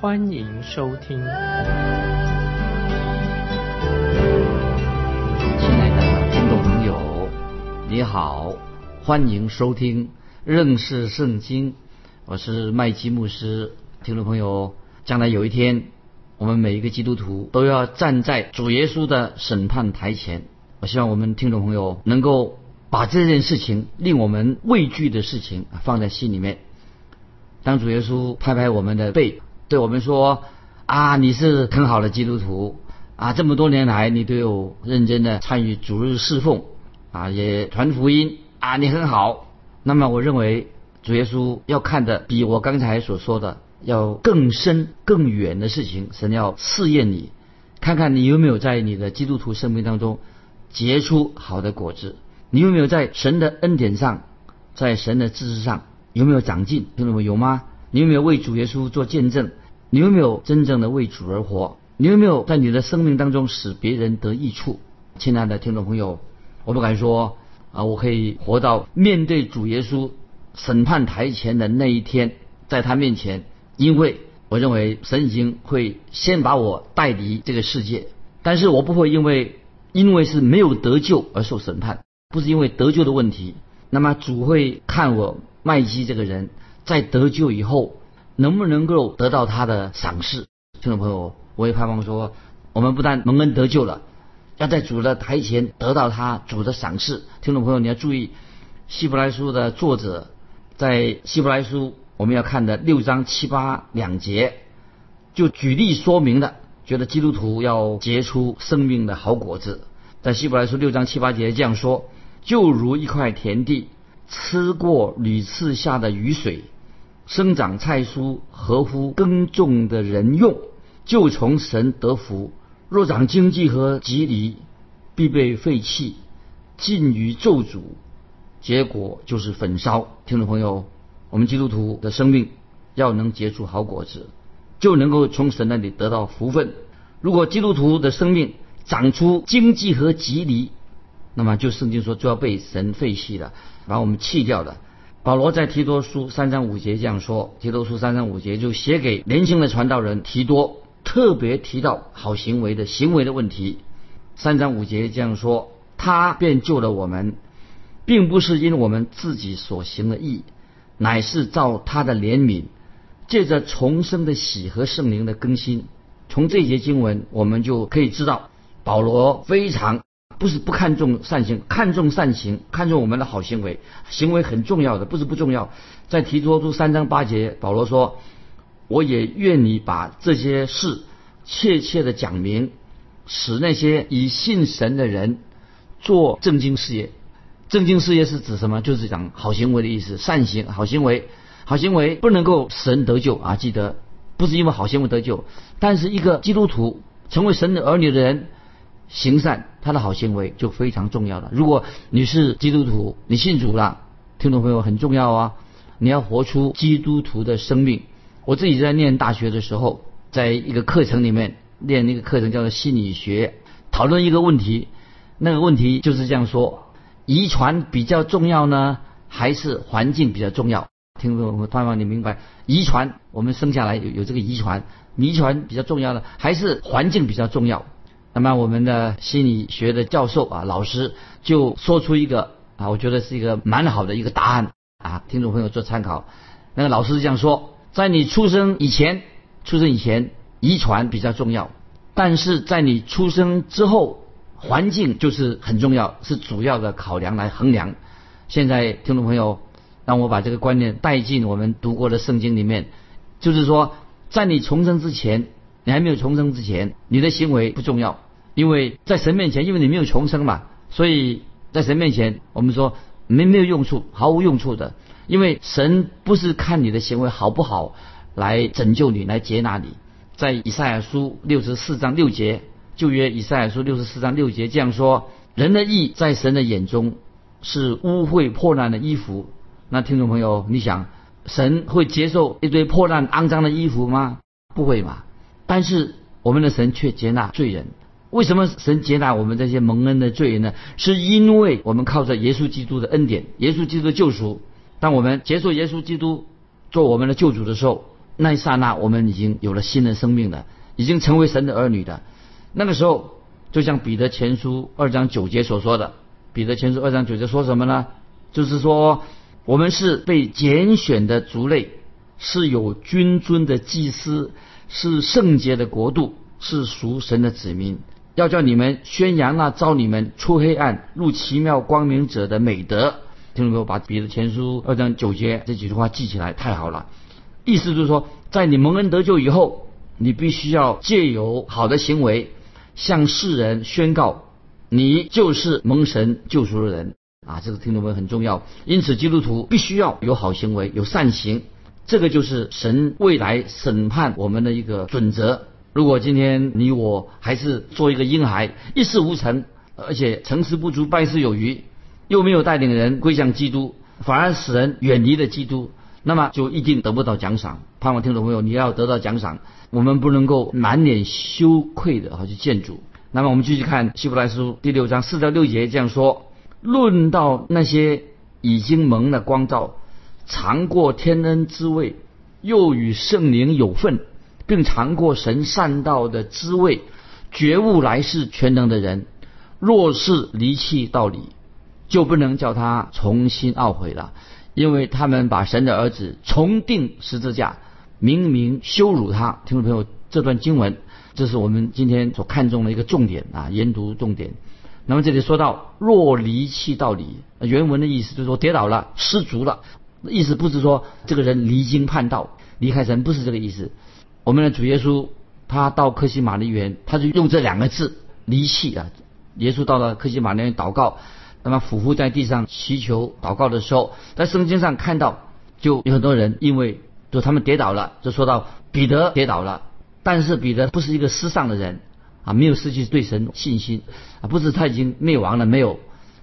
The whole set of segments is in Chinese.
欢迎收听。亲爱的听众朋友，你好，欢迎收听认识圣经。我是麦基牧师，听众朋友，将来有一天，我们每一个基督徒都要站在主耶稣的审判台前。我希望我们听众朋友能够把这件事情令我们畏惧的事情放在心里面。当主耶稣拍拍我们的背，对我们说：“啊，你是很好的基督徒啊，这么多年来你都有认真的参与主日侍奉啊，也传福音啊，你很好。”那么我认为。主耶稣要看的比我刚才所说的要更深更远的事情，神要试验你，看看你有没有在你的基督徒生命当中结出好的果子，你有没有在神的恩典上，在神的知识上有没有长进？听懂没有吗？你有没有为主耶稣做见证？你有没有真正的为主而活？你有没有在你的生命当中使别人得益处？亲爱的听众朋友，我不敢说啊，我可以活到面对主耶稣。审判台前的那一天，在他面前，因为我认为神已经会先把我带离这个世界，但是我不会因为因为是没有得救而受审判，不是因为得救的问题。那么主会看我麦基这个人在得救以后能不能够得到他的赏识。听众朋友，我也盼望说，我们不但蒙恩得救了，要在主的台前得到他主的赏识。听众朋友，你要注意，希伯来书的作者。在希伯来书我们要看的六章七八两节，就举例说明了，觉得基督徒要结出生命的好果子。在希伯来书六章七八节这样说：就如一块田地，吃过屡次下的雨水，生长菜蔬，合乎耕种的人用，就从神得福；若长经济和吉利，必被废弃，尽于咒诅。结果就是焚烧。听众朋友，我们基督徒的生命要能结出好果子，就能够从神那里得到福分。如果基督徒的生命长出经济和吉利，那么就圣经说就要被神废弃了，把我们弃掉了。保罗在提多书三章五节这样说：提多书三章五节就写给年轻的传道人提多，特别提到好行为的行为的问题。三章五节这样说：他便救了我们。并不是因我们自己所行的义，乃是照他的怜悯，借着重生的喜和圣灵的更新。从这节经文，我们就可以知道，保罗非常不是不看重善行，看重善行，看重我们的好行为，行为很重要的，不是不重要。在提多书三章八节，保罗说：“我也愿你把这些事切切的讲明，使那些以信神的人做正经事业。”正经事业是指什么？就是讲好行为的意思，善行、好行为、好行为不能够使人得救啊！记得，不是因为好行为得救，但是一个基督徒成为神的儿女的人，行善，他的好行为就非常重要了。如果你是基督徒，你信主了，听众朋友很重要啊！你要活出基督徒的生命。我自己在念大学的时候，在一个课程里面念那个课程叫做心理学，讨论一个问题，那个问题就是这样说。遗传比较重要呢，还是环境比较重要？听众们，盼望你明白，遗传我们生下来有有这个遗传，遗传比较重要呢，还是环境比较重要？那么我们的心理学的教授啊，老师就说出一个啊，我觉得是一个蛮好的一个答案啊，听众朋友做参考。那个老师这样说，在你出生以前，出生以前遗传比较重要，但是在你出生之后。环境就是很重要，是主要的考量来衡量。现在听众朋友，让我把这个观念带进我们读过的圣经里面，就是说，在你重生之前，你还没有重生之前，你的行为不重要，因为在神面前，因为你没有重生嘛，所以在神面前，我们说没没有用处，毫无用处的，因为神不是看你的行为好不好来拯救你，来接纳你。在以赛亚书六十四章六节，旧约以赛亚书六十四章六节这样说：人的义在神的眼中是污秽破烂的衣服。那听众朋友，你想，神会接受一堆破烂肮脏的衣服吗？不会嘛。但是我们的神却接纳罪人。为什么神接纳我们这些蒙恩的罪人呢？是因为我们靠着耶稣基督的恩典，耶稣基督的救赎。当我们接受耶稣基督做我们的救主的时候，那一刹那，我们已经有了新的生命了，已经成为神的儿女的。那个时候，就像彼得前书二章九节所说的，彼得前书二章九节说什么呢？就是说，我们是被拣选的族类，是有君尊的祭司，是圣洁的国度，是属神的子民。要叫你们宣扬那招你们出黑暗入奇妙光明者的美德。听众朋友，把彼得前书二章九节这几句话记起来，太好了。意思就是说，在你蒙恩得救以后，你必须要借由好的行为，向世人宣告，你就是蒙神救赎的人啊！这个听众朋友很重要。因此，基督徒必须要有好行为，有善行，这个就是神未来审判我们的一个准则。如果今天你我还是做一个婴孩，一事无成，而且成事不足败事有余，又没有带领人归向基督，反而使人远离了基督，那么就一定得不到奖赏。盼望听众朋友，你要得到奖赏，我们不能够满脸羞愧的去见主。那么我们继续看希伯来书第六章四到六节这样说：论到那些已经蒙了光照，尝过天恩滋味，又与圣灵有份。并尝过神善道的滋味，觉悟来世全能的人，若是离弃道理，就不能叫他重新懊悔了，因为他们把神的儿子重定十字架，明明羞辱他。听众朋友，这段经文，这是我们今天所看重的一个重点啊，研读重点。那么这里说到若离弃道理，原文的意思就是说跌倒了，失足了，意思不是说这个人离经叛道，离开神，不是这个意思。我们的主耶稣，他到克西马利园，他就用这两个字离弃啊。耶稣到了克西马利园祷告，那么俯伏在地上祈求祷告的时候，在圣经上看到，就有很多人因为就他们跌倒了，就说到彼得跌倒了，但是彼得不是一个失丧的人啊，没有失去对神信心啊，不是他已经灭亡了没有？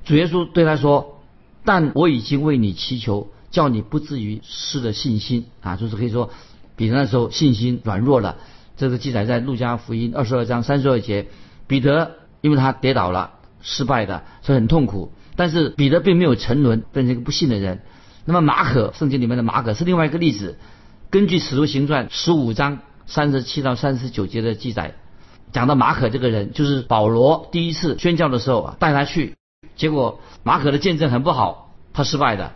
主耶稣对他说：“但我已经为你祈求，叫你不至于失了信心啊，就是可以说。”彼得那时候信心软弱了，这个记载在路加福音二十二章三十二节。彼得因为他跌倒了，失败的，所以很痛苦。但是彼得并没有沉沦，变成一个不信的人。那么马可圣经里面的马可是另外一个例子。根据使徒行传十五章三十七到三十九节的记载，讲到马可这个人，就是保罗第一次宣教的时候，带他去，结果马可的见证很不好，他失败的。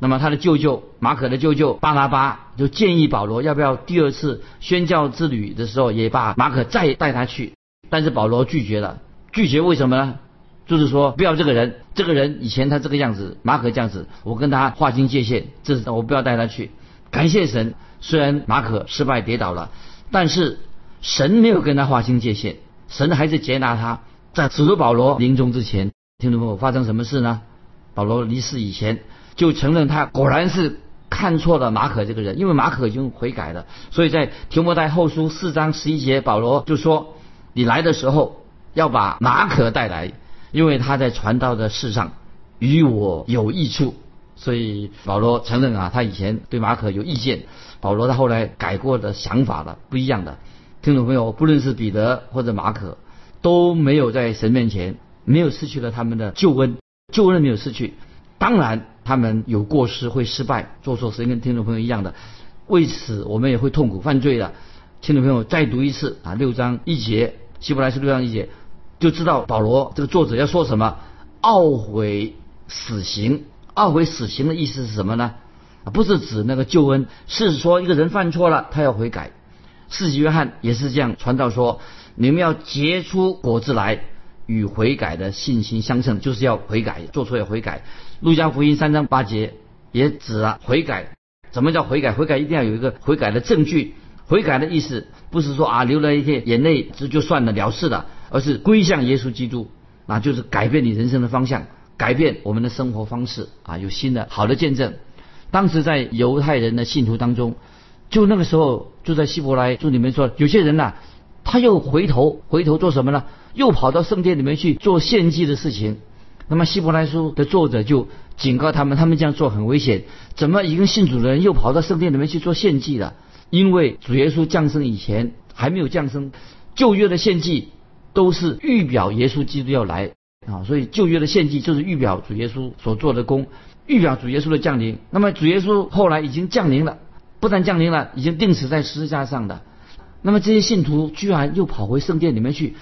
那么他的舅舅马可的舅舅巴拿巴就建议保罗要不要第二次宣教之旅的时候也把马可再带他去，但是保罗拒绝了。拒绝为什么呢？就是说不要这个人，这个人以前他这个样子，马可这样子，我跟他划清界限，这是我不要带他去。感谢神，虽然马可失败跌倒了，但是神没有跟他划清界限，神还是接纳他。在使徒保罗临终之前，听众朋友发生什么事呢？保罗离世以前。就承认他果然是看错了马可这个人，因为马可已经悔改了，所以在提摩太后书四章十一节，保罗就说：“你来的时候要把马可带来，因为他在传道的事上与我有益处。”所以保罗承认啊，他以前对马可有意见。保罗他后来改过的想法了，不一样的。听众朋友，不论是彼得或者马可，都没有在神面前没有失去了他们的救恩，救恩没有失去。当然，他们有过失，会失败，做错事，跟听众朋友一样的。为此，我们也会痛苦犯罪的。听众朋友，再读一次啊，六章一节，希伯来书六章一节，就知道保罗这个作者要说什么。懊悔死刑，懊悔死刑的意思是什么呢？啊，不是指那个救恩，是说一个人犯错了，他要悔改。四级约翰也是这样传道说，你们要结出果子来。与悔改的信心相称，就是要悔改，做错要悔改。路加福音三章八节也指了悔改。什么叫悔改？悔改一定要有一个悔改的证据。悔改的意思不是说啊流了一些眼泪这就算了了事了，而是归向耶稣基督，那就是改变你人生的方向，改变我们的生活方式啊，有新的好的见证。当时在犹太人的信徒当中，就那个时候，就在希伯来书里面说，有些人呐、他又回头回头做什么呢？又跑到圣殿里面去做献祭的事情。那么希伯来书的作者就警告他们，他们这样做很危险。怎么一个信主的人又跑到圣殿里面去做献祭了？因为主耶稣降生以前还没有降生，旧约的献祭都是预表耶稣基督要来啊，所以旧约的献祭就是预表主耶稣所做的功，预表主耶稣的降临。那么主耶稣后来已经降临了，不但降临了，已经钉死在十字架上的。那么这些信徒居然又跑回圣殿里面去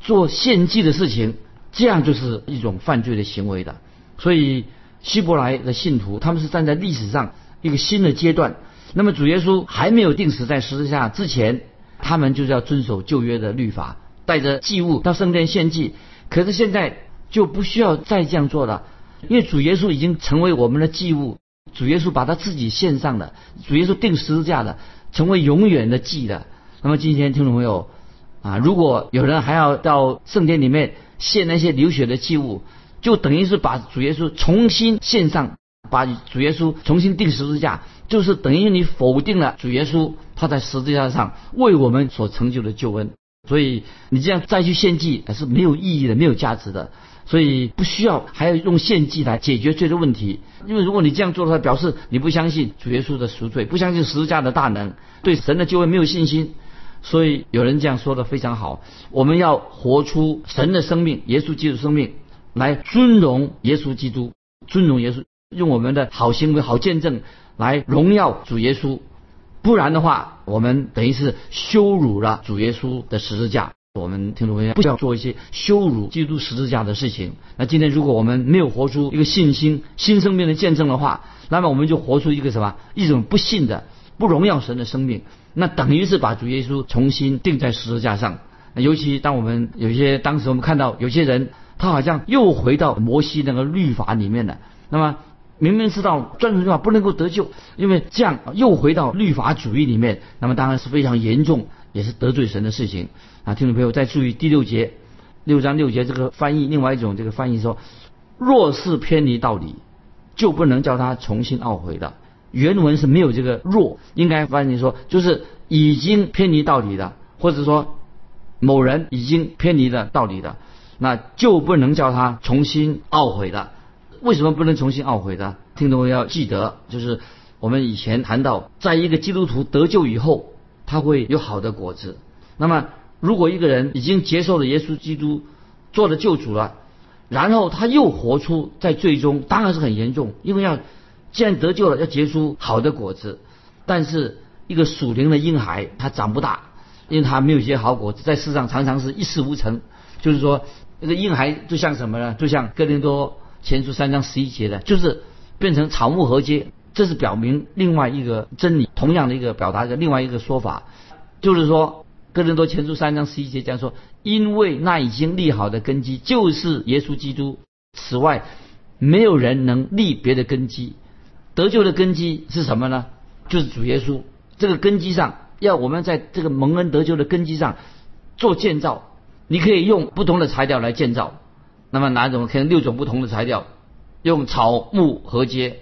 做献祭的事情，这样就是一种犯罪的行为的。所以希伯来的信徒他们是站在历史上一个新的阶段。那么主耶稣还没有钉死在十字架之前，他们就是要遵守旧约的律法，带着祭物到圣殿献祭。可是现在就不需要再这样做了，因为主耶稣已经成为我们的祭物，主耶稣把他自己献上了，主耶稣钉十字架的，成为永远的祭了。那么今天听众朋友啊，如果有人还要到圣殿里面献那些流血的祭物，就等于是把主耶稣重新献上，把主耶稣重新钉十字架，就是等于你否定了主耶稣他在十字架上为我们所成就的救恩。所以你这样再去献祭是没有意义的，没有价值的。所以不需要还要用献祭来解决罪的问题，因为如果你这样做的话，表示你不相信主耶稣的赎罪，不相信十字架的大能，对神的救恩没有信心。所以有人这样说的非常好，我们要活出神的生命，耶稣基督生命，来尊荣耶稣基督，尊荣耶稣，用我们的好行为、好见证来荣耀主耶稣。不然的话，我们等于是羞辱了主耶稣的十字架。我们听众朋友不要做一些羞辱基督十字架的事情。那今天如果我们没有活出一个信心、新生命的见证的话，那么我们就活出一个什么？一种不信的、不荣耀神的生命。那等于是把主耶稣重新钉在十字架上。尤其当我们有些当时我们看到有些人，他好像又回到摩西那个律法里面了。那么明明知道遵守律法不能够得救，因为这样又回到律法主义里面，那么当然是非常严重，也是得罪神的事情。啊，听众朋友再注意第六节，六章六节这个翻译，另外一种这个翻译说，若是偏离道理，就不能叫他重新懊悔的。原文是没有这个若，应该翻译说就是已经偏离道理的，或者说某人已经偏离了道理的，那就不能叫他重新懊悔的。为什么不能重新懊悔的？听众要记得，就是我们以前谈到，在一个基督徒得救以后，他会有好的果子。那么。如果一个人已经接受了耶稣基督做了救主了，然后他又活出在最终，当然是很严重，因为要既然得救了，要结出好的果子。但是一个属灵的婴孩，他长不大，因为他没有结好果子，在世上常常是一事无成。就是说，那个婴孩就像什么呢？就像哥林多前书三章十一节的，就是变成草木合接。这是表明另外一个真理，同样的一个表达的另外一个说法，就是说。哥林多前书三章十一节讲说，因为那已经立好的根基就是耶稣基督，此外没有人能立别的根基。得救的根基是什么呢？就是主耶稣。这个根基上，要我们在这个蒙恩得救的根基上做建造。你可以用不同的材料来建造。那么哪种？可能六种不同的材料，用草木合接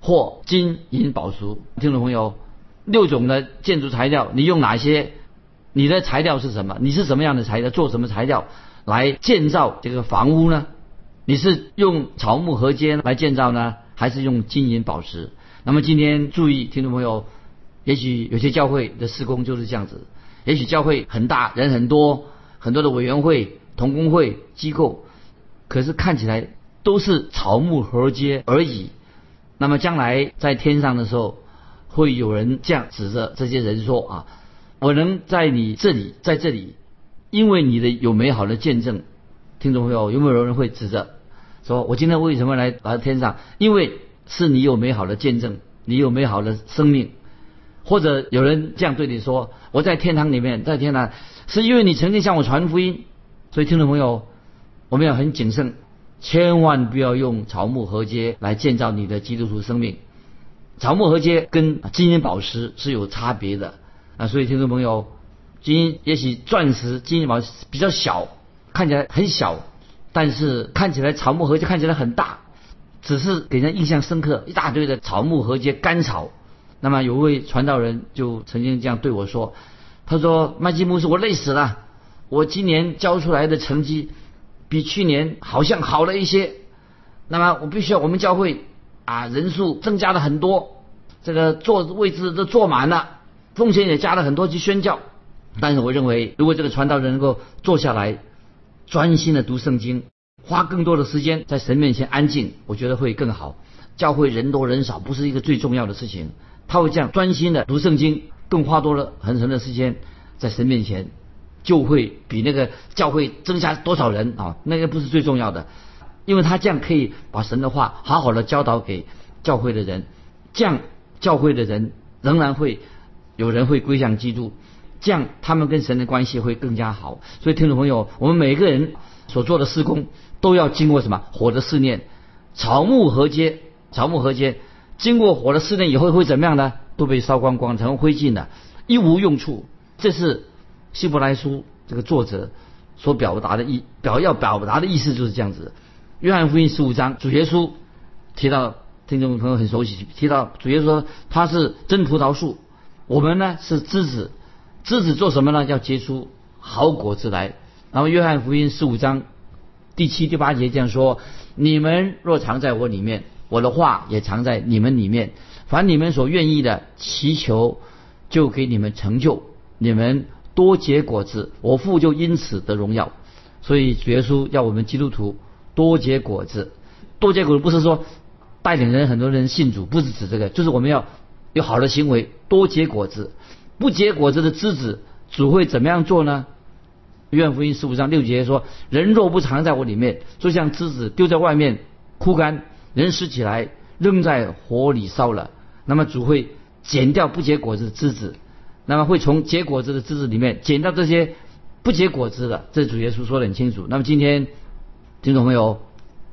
或金银宝石。听众朋友，六种的建筑材料，你用哪些？你的材料是什么？你是什么样的材料？做什么材料来建造这个房屋呢？你是用草木合接来建造呢，还是用金银宝石？那么今天注意，听众朋友，也许有些教会的施工就是这样子，也许教会很大，人很多，很多的委员会、同工会机构，可是看起来都是草木合接而已。那么将来在天上的时候，会有人这样指着这些人说啊。我能在你这里，在这里，因为你的有美好的见证，听众朋友有没有人会指着说，我今天为什么来来天上？因为是你有美好的见证，你有美好的生命，或者有人这样对你说，我在天堂里面，在天堂是因为你曾经向我传福音。所以听众朋友，我们要很谨慎，千万不要用草木合接来建造你的基督徒生命。草木合接跟金银宝石是有差别的。啊，所以听众朋友，金也许钻石、金银宝石比较小，看起来很小，但是看起来草木合接看起来很大，只是给人印象深刻。一大堆的草木合接干草，那么有位传道人就曾经这样对我说：“他说麦基牧师，我累死了，我今年交出来的成绩比去年好像好了一些。那么我必须要我们教会啊人数增加了很多，这个坐位置都坐满了，奉献也加了很多去宣教。但是我认为，如果这个传道人能够坐下来，专心的读圣经，花更多的时间在神面前安静，我觉得会更好。教会人多人少不是一个最重要的事情。”他会这样专心的读圣经，更花多了很长的时间在神面前，就会比那个教会增加多少人啊，那个不是最重要的，因为他这样可以把神的话好好的教导给教会的人，这样教会的人仍然会有人会归向基督，这样他们跟神的关系会更加好。所以听众朋友，我们每个人所做的施工都要经过什么火的试炼，草木合接，草木合接。经过火的试炼以后会怎么样呢？都被烧光光，成灰烬了，一无用处。这是希伯来书这个作者所表达的意表要表达的意思就是这样子。约翰福音十五章，主耶稣提到，听众朋友很熟悉，提到主耶稣说他是真葡萄树，我们呢是枝子，枝子做什么呢？要结出好果子来。然后约翰福音十五章第七、第八节这样说：你们若藏在我里面。我的话也藏在你们里面，凡你们所愿意的祈求，就给你们成就。你们多结果子，我父就因此得荣耀。所以主耶稣要我们基督徒多结果子，多结果子不是说带领人很多人信主，不是指这个，就是我们要有好的行为，多结果子。不结果子的枝子，主会怎么样做呢？约翰福音十五章六节说：人若不藏在我里面，就像枝子丢在外面枯干。人拾起来扔在火里烧了，那么主会剪掉不结果子的枝子，那么会从结果子的枝子里面剪掉这些不结果子的。这主耶稣说得很清楚。那么今天听众朋友，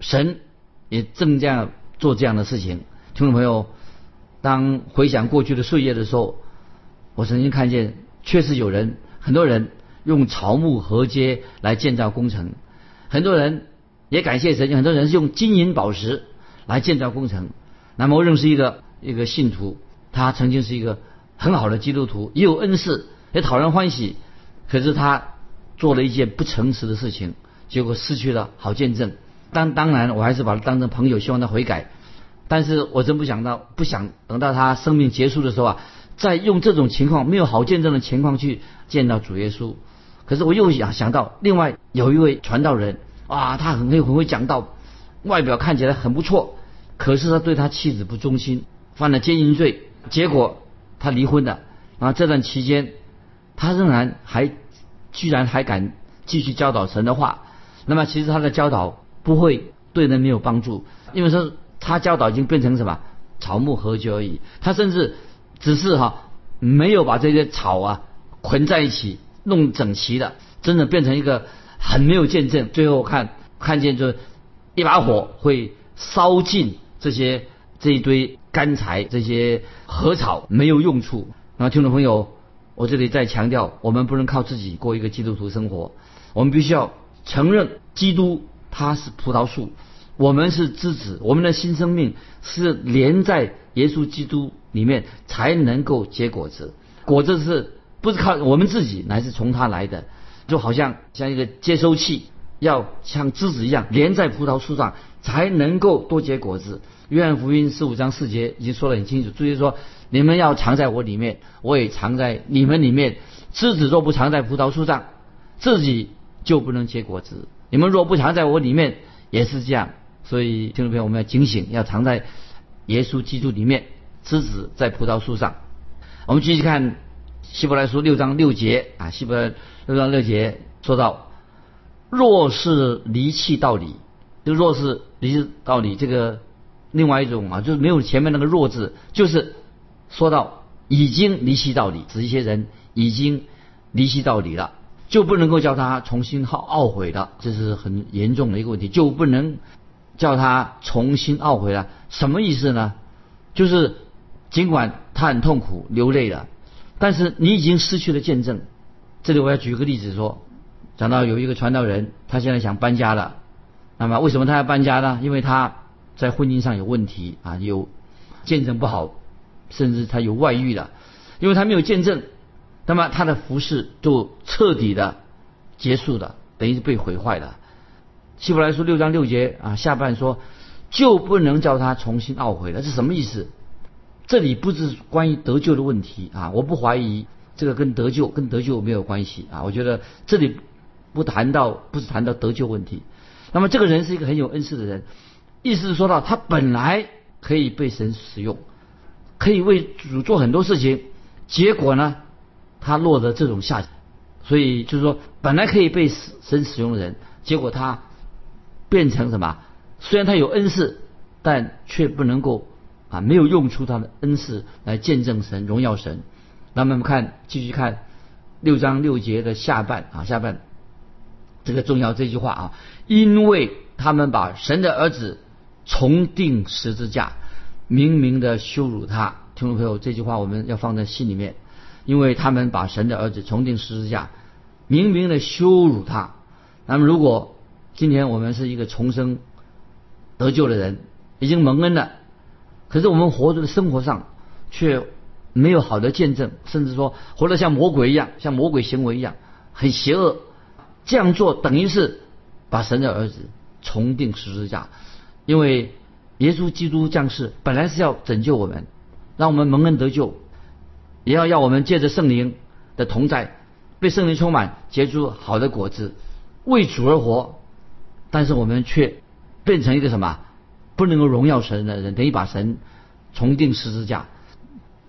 神也正这样做这样的事情。听众朋友，当回想过去的岁月的时候，我曾经看见确实有人，很多人用草木合接来建造工程，很多人也感谢神，很多人是用金银宝石。来建造工程。那么我认识一个一个信徒，他曾经是一个很好的基督徒，也有恩赐，也讨人欢喜。可是他做了一件不诚实的事情，结果失去了好见证。当当然，我还是把他当成朋友，希望他悔改。但是我真不想到，不想等到他生命结束的时候啊，在用这种情况没有好见证的情况去见到主耶稣。可是我又想想到，另外有一位传道人，啊，他很会很会讲道，外表看起来很不错。可是他对他妻子不忠心，犯了奸淫罪，结果他离婚了。啊这段期间，他仍然还居然还敢继续教导神的话。那么其实他的教导不会对人没有帮助，因为说他教导已经变成什么草木合居而已。他甚至只是哈没有把这些草啊捆在一起弄整齐的，真的变成一个很没有见证。最后看看见就一把火会烧尽。这些这一堆干柴，这些禾草没有用处。那听众朋友，我这里再强调，我们不能靠自己过一个基督徒生活，我们必须要承认基督他是葡萄树，我们是枝子，我们的新生命是连在耶稣基督里面才能够结果子。果子是不是靠我们自己，乃是从他来的？就好像像一个接收器，要像枝子一样连在葡萄树上。才能够多结果子。约翰福音十五章四节已经说得很清楚，注意说：你们要藏在我里面，我也藏在你们里面。枝子若不藏在葡萄树上，自己就不能结果子。你们若不藏在我里面，也是这样。所以听众朋友，我们要警醒，要藏在耶稣基督里面。枝子在葡萄树上。我们继续看希伯来书六章六节啊，希伯来六章六节说到：若是离弃道理。就若是离弃道理，这个另外一种啊，就是没有前面那个弱字，就是说到已经离弃道理，指一些人已经离弃道理了，就不能够叫他重新好懊悔了，这是很严重的一个问题，就不能叫他重新懊悔了。什么意思呢？就是尽管他很痛苦流泪了，但是你已经失去了见证。这里我要举个例子说，讲到有一个传道人，他现在想搬家了。那么为什么他要搬家呢？因为他在婚姻上有问题啊，有见证不好，甚至他有外遇了，因为他没有见证，那么他的服饰就彻底的结束了，等于是被毁坏了。希伯来书六章六节啊，下半说就不能叫他重新懊悔了，是什么意思？这里不是关于得救的问题啊，我不怀疑这个跟得救跟得救没有关系啊，我觉得这里不谈到不是谈到得救问题。那么这个人是一个很有恩赐的人，意思是说到他本来可以被神使用，可以为主做很多事情，结果呢，他落得这种下场，所以就是说本来可以被神使用的人，结果他。变成什么？虽然他有恩赐，但却不能够啊，没有用出他的恩赐来见证神、荣耀神。那么我们看，继续看六章六节的下半啊，下半这个重要这句话啊，因为他们把神的儿子重定十字架，明明的羞辱他。听众朋友，这句话我们要放在心里面，因为他们把神的儿子重定十字架，明明的羞辱他。那么如果今天我们是一个重生得救的人，已经蒙恩了。可是我们活着的生活上却没有好的见证，甚至说活得像魔鬼一样，像魔鬼行为一样，很邪恶。这样做等于是把神的儿子重定十字架，因为耶稣基督降世本来是要拯救我们，让我们蒙恩得救，也要要我们借着圣灵的同在，被圣灵充满，结出好的果子，为主而活。但是我们却变成一个什么不能够荣耀神的人，等于把神重定十字架。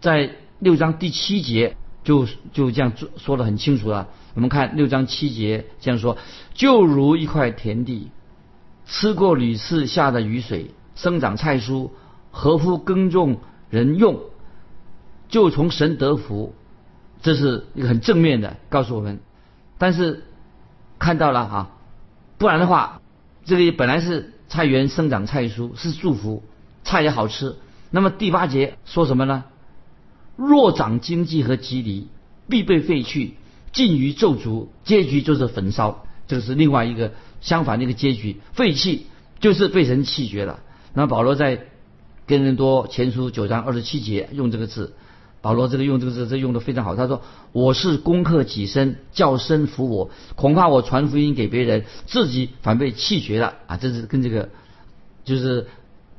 在六章第七节就就这样说说的很清楚了。我们看六章七节这样说：就如一块田地，吃过屡次下的雨水，生长菜蔬，合乎耕种人用，就从神得福。这是一个很正面的告诉我们。但是看到了啊，不然的话。这里本来是菜园生长菜蔬是祝福，菜也好吃。那么第八节说什么呢？若长荆棘和棘藜，必被废去，尽于咒诅，结局就是焚烧。这个是另外一个相反的一个结局，废弃就是被神弃绝了。那保罗在跟人多前书九章二十七节用这个字。保罗这个用这个字，这用的非常好。他说：“我是攻克己身，叫身服我。恐怕我传福音给别人，自己反被弃绝了啊！这是跟这个就是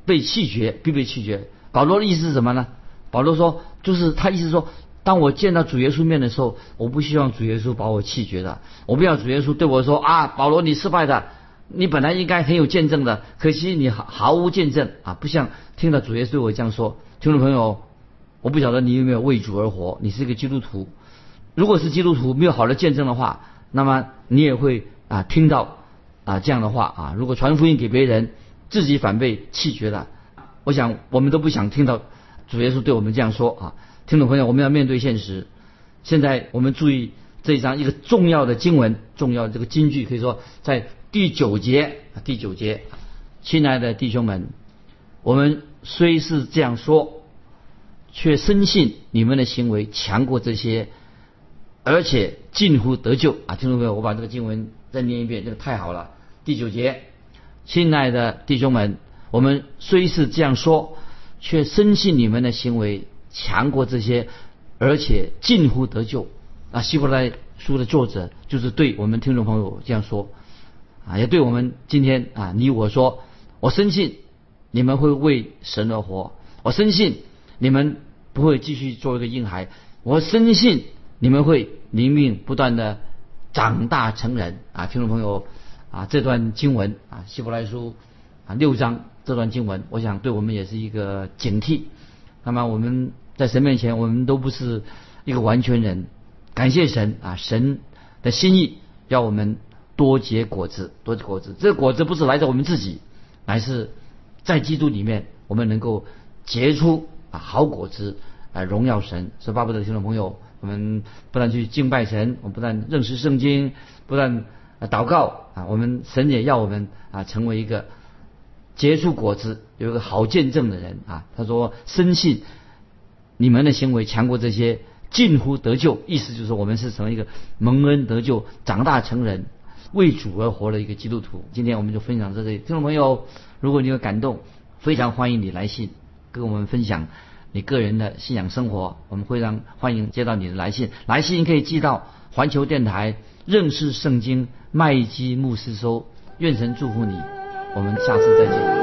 被弃绝，必被弃绝。”保罗的意思是什么呢？保罗说，就是他意思说，当我见到主耶稣面的时候，我不希望主耶稣把我弃绝的。我不要主耶稣对我说：“啊，保罗，你失败的，你本来应该很有见证的，可惜你毫毫无见证啊！”不像听到主耶稣对我这样说，听众朋友。我不晓得你有没有为主而活？你是一个基督徒，如果是基督徒没有好的见证的话，那么你也会啊听到啊这样的话啊。如果传福音给别人，自己反被弃绝了，我想我们都不想听到主耶稣对我们这样说啊。听众朋友，我们要面对现实。现在我们注意这一章一个重要的经文，重要的这个金句，可以说在第九节第九节，亲爱的弟兄们，我们虽是这样说。却深信你们的行为强过这些，而且近乎得救啊！听众朋友，我把这个经文再念一遍，这个太好了。第九节，亲爱的弟兄们，我们虽是这样说，却深信你们的行为强过这些，而且近乎得救啊！希伯来书的作者就是对我们听众朋友这样说啊，也对我们今天啊你我说，我深信你们会为神而活，我深信。你们不会继续做一个婴孩，我深信你们会灵命不断的长大成人啊！听众朋友啊，这段经文啊，希伯来书啊六章这段经文，我想对我们也是一个警惕。那么我们在神面前，我们都不是一个完全人，感谢神啊，神的心意要我们多结果子，多结果子。这果子不是来自我们自己，乃是在基督里面，我们能够结出。啊，好果子啊，荣耀神！所以，巴不得听众朋友，我们不但去敬拜神，我们不但认识圣经，不但祷告啊，我们神也要我们啊，成为一个结出果子、有一个好见证的人啊。他说：“深信你们的行为强过这些，近乎得救。”意思就是我们是成为一个蒙恩得救、长大成人、为主而活的一个基督徒。今天我们就分享到这里，听众朋友，如果你有感动，非常欢迎你来信。跟我们分享你个人的信仰生活，我们会让欢迎接到你的来信，来信可以寄到环球电台认识圣经麦基牧师收。愿神祝福你，我们下次再见。